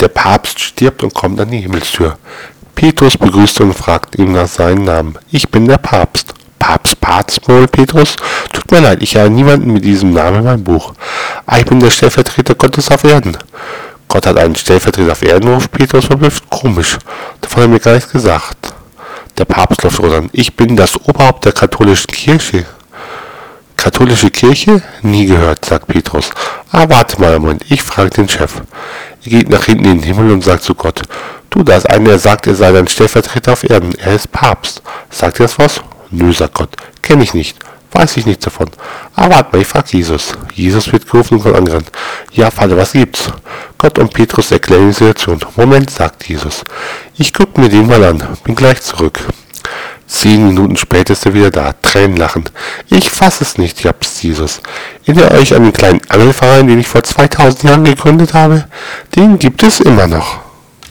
Der Papst stirbt und kommt an die Himmelstür. Petrus begrüßt und fragt ihn nach seinem Namen. Ich bin der Papst. Papst, Papst, murmelt Petrus. Tut mir leid, ich habe niemanden mit diesem Namen in meinem Buch. Ah, ich bin der Stellvertreter Gottes auf Erden. Gott hat einen Stellvertreter auf Erden, ruft Petrus verblüfft. Komisch. Davon hat er mir gar nichts gesagt. Der Papst läuft an. Ich bin das Oberhaupt der katholischen Kirche. Katholische Kirche? Nie gehört, sagt Petrus. Ah, warte mal einen Moment, ich frage den Chef. Er geht nach hinten in den Himmel und sagt zu Gott, du, da ist einer, der sagt, er sei dein Stellvertreter auf Erden. Er ist Papst. Sagt er das was? Nö, sagt Gott. Kenn ich nicht. Weiß ich nichts davon. Aber warte mal, ich frag Jesus. Jesus wird gerufen und kommt angerannt. Ja, Vater, was gibt's? Gott und Petrus erklären die Situation. Moment, sagt Jesus. Ich guck mir den mal an. Bin gleich zurück. Zehn Minuten später ist er wieder da, Tränen lachend. Ich fass es nicht, japst Jesus. Erinnert euch an den kleinen Angelverein, den ich vor 2000 Jahren gegründet habe? Den gibt es immer noch.